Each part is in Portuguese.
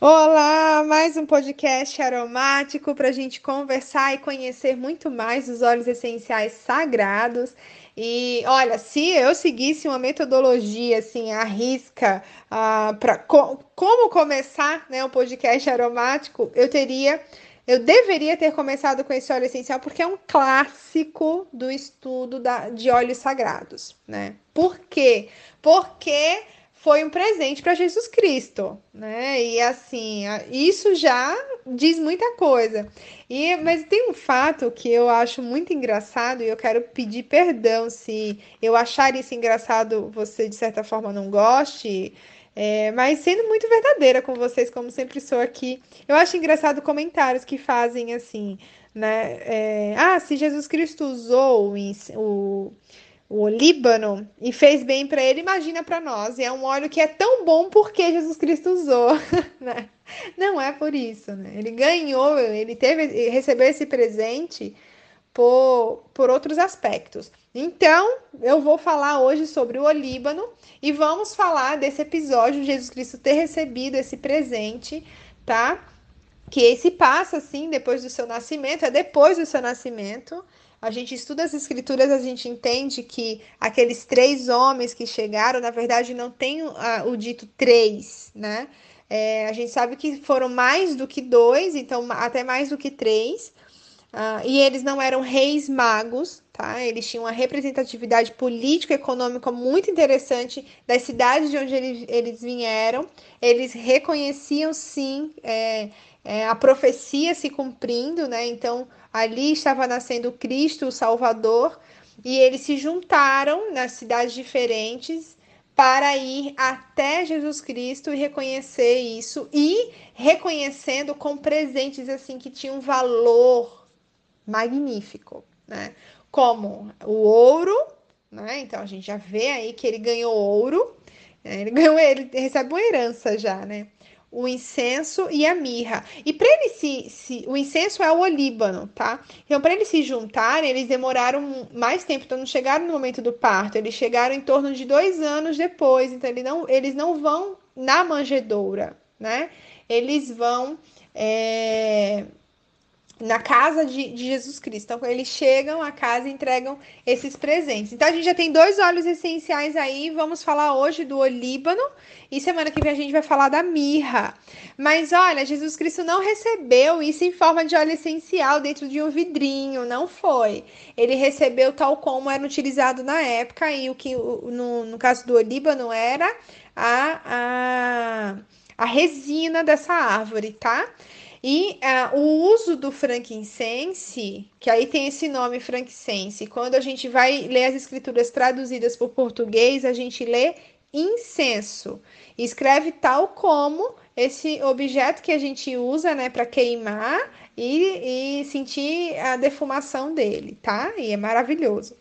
Olá, mais um podcast aromático para a gente conversar e conhecer muito mais os óleos essenciais sagrados. E olha, se eu seguisse uma metodologia assim, a risca, uh, para co como começar né, um podcast aromático, eu teria, eu deveria ter começado com esse óleo essencial, porque é um clássico do estudo da, de óleos sagrados, né? Por quê? Porque foi um presente para Jesus Cristo, né? E assim, isso já diz muita coisa. E mas tem um fato que eu acho muito engraçado e eu quero pedir perdão se eu achar isso engraçado, você de certa forma não goste. É, mas sendo muito verdadeira com vocês, como sempre sou aqui, eu acho engraçado comentários que fazem assim, né? É, ah, se Jesus Cristo usou o, o o Líbano e fez bem para ele, imagina para nós. E é um óleo que é tão bom porque Jesus Cristo usou, né? Não é por isso, né? Ele ganhou, ele teve, recebeu esse presente por, por outros aspectos. Então, eu vou falar hoje sobre o Olíbano e vamos falar desse episódio de Jesus Cristo ter recebido esse presente, tá? Que esse passa assim depois do seu nascimento, é depois do seu nascimento a gente estuda as escrituras, a gente entende que aqueles três homens que chegaram, na verdade, não tem uh, o dito três, né? É, a gente sabe que foram mais do que dois, então até mais do que três. Uh, e eles não eram reis magos, tá? Eles tinham uma representatividade política e econômica muito interessante das cidades de onde eles, eles vieram. Eles reconheciam, sim, é, é, a profecia se cumprindo, né? Então, ali estava nascendo Cristo, o Salvador, e eles se juntaram nas cidades diferentes para ir até Jesus Cristo e reconhecer isso e reconhecendo com presentes assim que tinham valor magnífico, né? Como o ouro, né? Então a gente já vê aí que ele ganhou ouro, né? ele ganhou, ele recebe uma herança já, né? o incenso e a mirra. E para ele se, se, O incenso é o olíbano, tá? Então, para eles se juntarem, eles demoraram mais tempo. Então, não chegaram no momento do parto. Eles chegaram em torno de dois anos depois. Então, eles não, eles não vão na manjedoura, né? Eles vão. É na casa de, de, Jesus Cristo. Então, eles chegam à casa e entregam esses presentes. Então, a gente já tem dois óleos essenciais aí. Vamos falar hoje do olíbano e semana que vem a gente vai falar da mirra. Mas olha, Jesus Cristo não recebeu isso em forma de óleo essencial dentro de um vidrinho, não foi. Ele recebeu tal como era utilizado na época e o que no, no caso do olíbano era a, a, a resina dessa árvore, tá? E uh, o uso do frankincense, que aí tem esse nome frankincense, quando a gente vai ler as escrituras traduzidas por português, a gente lê incenso. Escreve tal como esse objeto que a gente usa, né, para queimar e, e sentir a defumação dele, tá? E é maravilhoso.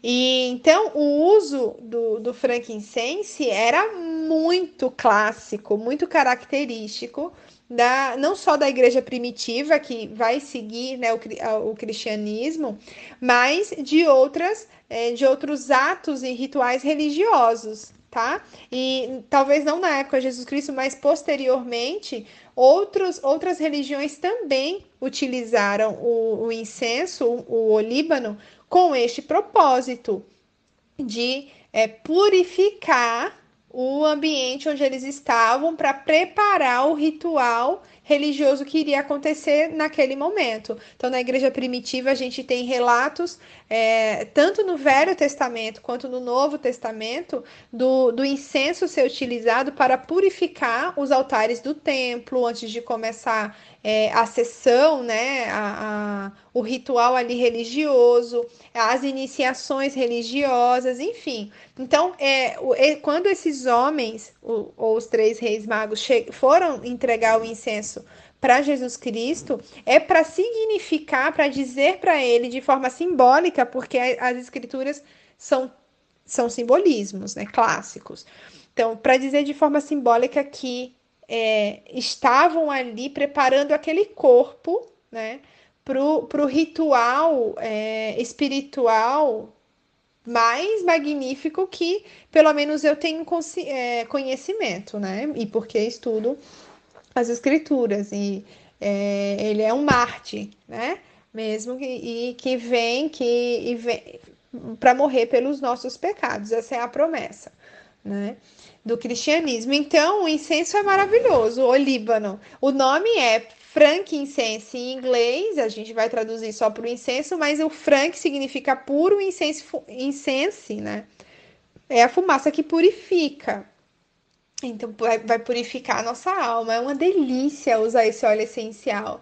E então o uso do, do frankincense era muito clássico, muito característico da, não só da igreja primitiva, que vai seguir né, o, o cristianismo, mas de outras, é, de outros atos e rituais religiosos, tá? E talvez não na época de Jesus Cristo, mas posteriormente, outros, outras religiões também utilizaram o, o incenso, o, o olíbano, com este propósito de é, purificar o ambiente onde eles estavam para preparar o ritual religioso que iria acontecer naquele momento. Então, na igreja primitiva, a gente tem relatos, é, tanto no Velho Testamento quanto no Novo Testamento, do, do incenso ser utilizado para purificar os altares do templo antes de começar é, a sessão, né, a, a, o ritual ali religioso, as iniciações religiosas, enfim. Então, é, quando esses homens, ou os três reis magos, foram entregar o incenso para Jesus Cristo, é para significar, para dizer para ele de forma simbólica, porque as escrituras são, são simbolismos né, clássicos. Então, para dizer de forma simbólica que é, estavam ali preparando aquele corpo, né, para o ritual é, espiritual mais magnífico que, pelo menos, eu tenho é, conhecimento, né, e porque estudo as escrituras e é, ele é um Marte, né? Mesmo que, e que vem que para morrer pelos nossos pecados. Essa é a promessa, né? Do cristianismo. Então, o incenso é maravilhoso, o Líbano. O nome é frankincense em inglês, a gente vai traduzir só para o incenso, mas o frank significa puro incenso, incense, né? É a fumaça que purifica. Então vai, purificar a nossa alma. É uma delícia usar esse óleo essencial.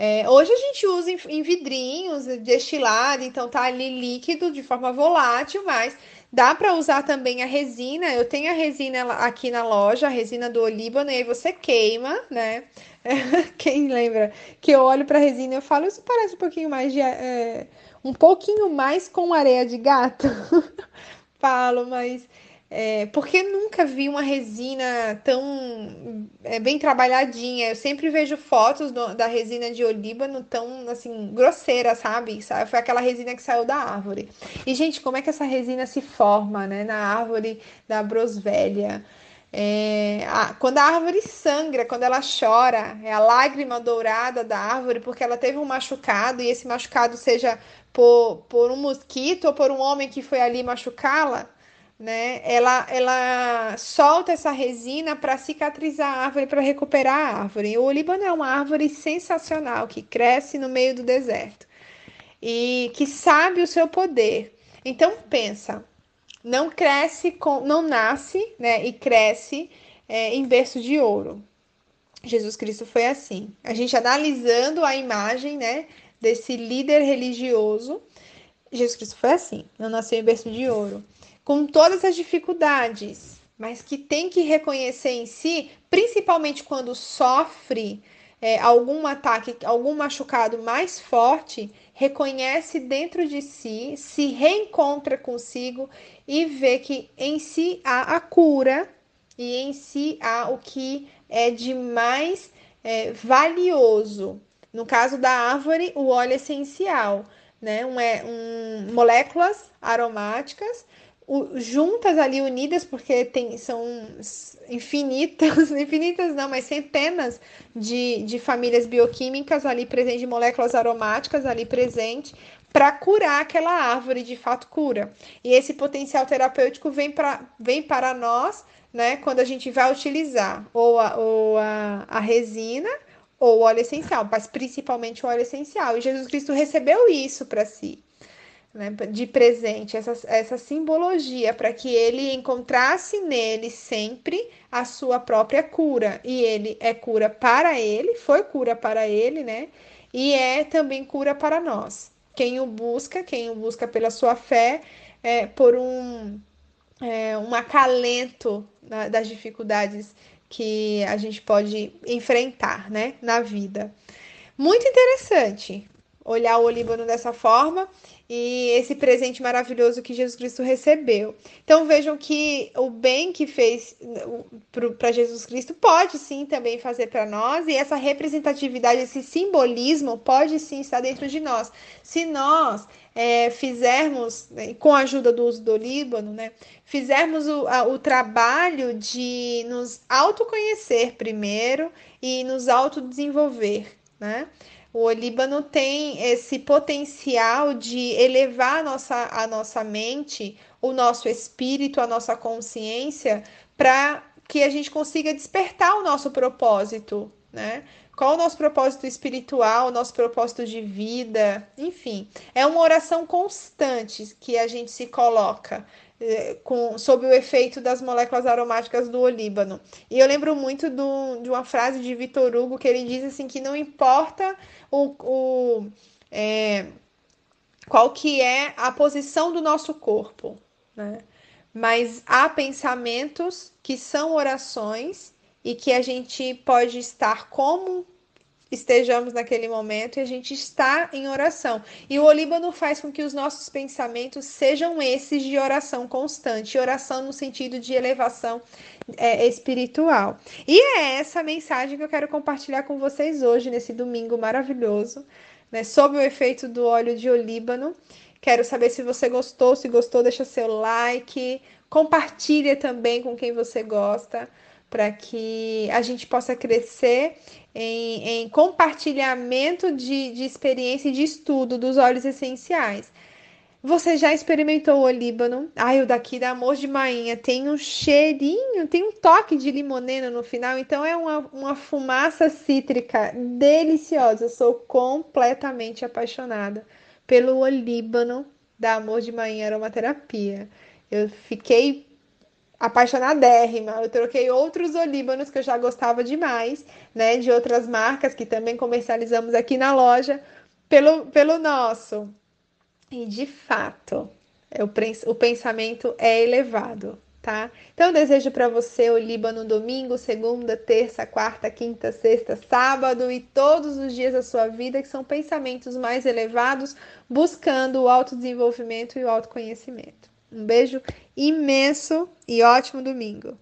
É, hoje a gente usa em, em, vidrinhos, destilado, então tá ali líquido de forma volátil, mas dá para usar também a resina. Eu tenho a resina aqui na loja, a resina do olíbano, e aí você queima, né? Quem lembra que eu olho para resina e eu falo, isso parece um pouquinho mais de. É, um pouquinho mais com areia de gato. falo, mas é, porque nunca vi uma resina tão é, bem trabalhadinha. Eu sempre vejo fotos do, da resina de olíbano tão assim grosseira, sabe? Foi aquela resina que saiu da árvore. E gente, como é que essa resina se forma, né? Na árvore da brosvelha. É, a, quando a árvore sangra, quando ela chora, é a lágrima dourada da árvore, porque ela teve um machucado e esse machucado seja por, por um mosquito ou por um homem que foi ali machucá-la né? Ela, ela solta essa resina para cicatrizar a árvore, para recuperar a árvore. O olíbano é uma árvore sensacional que cresce no meio do deserto e que sabe o seu poder. Então pensa, não cresce com, não nasce, né? E cresce é, em berço de ouro. Jesus Cristo foi assim. A gente analisando a imagem, né? Desse líder religioso, Jesus Cristo foi assim. Não nasceu em berço de ouro com todas as dificuldades, mas que tem que reconhecer em si, principalmente quando sofre é, algum ataque, algum machucado mais forte, reconhece dentro de si, se reencontra consigo e vê que em si há a cura e em si há o que é de mais é, valioso. No caso da árvore, o óleo essencial, né? Um, é, um, moléculas aromáticas juntas ali unidas, porque tem, são infinitas, infinitas não, mas centenas de, de famílias bioquímicas ali presentes, de moléculas aromáticas ali presente, para curar aquela árvore, de fato cura. E esse potencial terapêutico vem, pra, vem para nós, né, quando a gente vai utilizar ou a, ou a, a resina ou o óleo essencial, mas principalmente o óleo essencial. E Jesus Cristo recebeu isso para si né, de presente, essa, essa simbologia, para que ele encontrasse nele sempre a sua própria cura. E ele é cura para ele, foi cura para ele, né? E é também cura para nós. Quem o busca, quem o busca pela sua fé, é, por um, é, um acalento das dificuldades que a gente pode enfrentar, né, na vida. Muito interessante olhar o Líbano dessa forma e esse presente maravilhoso que Jesus Cristo recebeu. Então vejam que o bem que fez para Jesus Cristo pode sim também fazer para nós, e essa representatividade, esse simbolismo pode sim estar dentro de nós. Se nós é, fizermos, né, com a ajuda do uso do Líbano, né, fizermos o, a, o trabalho de nos autoconhecer primeiro e nos autodesenvolver, né? O Líbano tem esse potencial de elevar a nossa, a nossa mente, o nosso espírito, a nossa consciência, para que a gente consiga despertar o nosso propósito, né? Qual o nosso propósito espiritual, o nosso propósito de vida, enfim. É uma oração constante que a gente se coloca com, sob o efeito das moléculas aromáticas do olíbano. E eu lembro muito do, de uma frase de Vitor Hugo que ele diz assim que não importa o, o é, qual que é a posição do nosso corpo, né? Mas há pensamentos que são orações e que a gente pode estar como estejamos naquele momento e a gente está em oração. E o Olíbano faz com que os nossos pensamentos sejam esses de oração constante, oração no sentido de elevação é, espiritual. E é essa mensagem que eu quero compartilhar com vocês hoje, nesse domingo maravilhoso, né, sob o efeito do óleo de olíbano. Quero saber se você gostou, se gostou, deixa seu like, compartilha também com quem você gosta para que a gente possa crescer em, em compartilhamento de, de experiência e de estudo dos óleos essenciais. Você já experimentou o Líbano? Ai, o daqui da Amor de Mainha tem um cheirinho, tem um toque de limonena no final, então é uma, uma fumaça cítrica deliciosa. Eu sou completamente apaixonada pelo Olíbano da Amor de Mainha Aromaterapia. Eu fiquei apaixonadérrima. Eu troquei outros olíbanos que eu já gostava demais, né, de outras marcas que também comercializamos aqui na loja, pelo, pelo nosso. E de fato, é o, pensamento é elevado, tá? Então, eu desejo para você o Líbano domingo, segunda, terça, quarta, quinta, sexta, sábado e todos os dias da sua vida que são pensamentos mais elevados, buscando o autodesenvolvimento e o autoconhecimento. Um beijo imenso e ótimo domingo!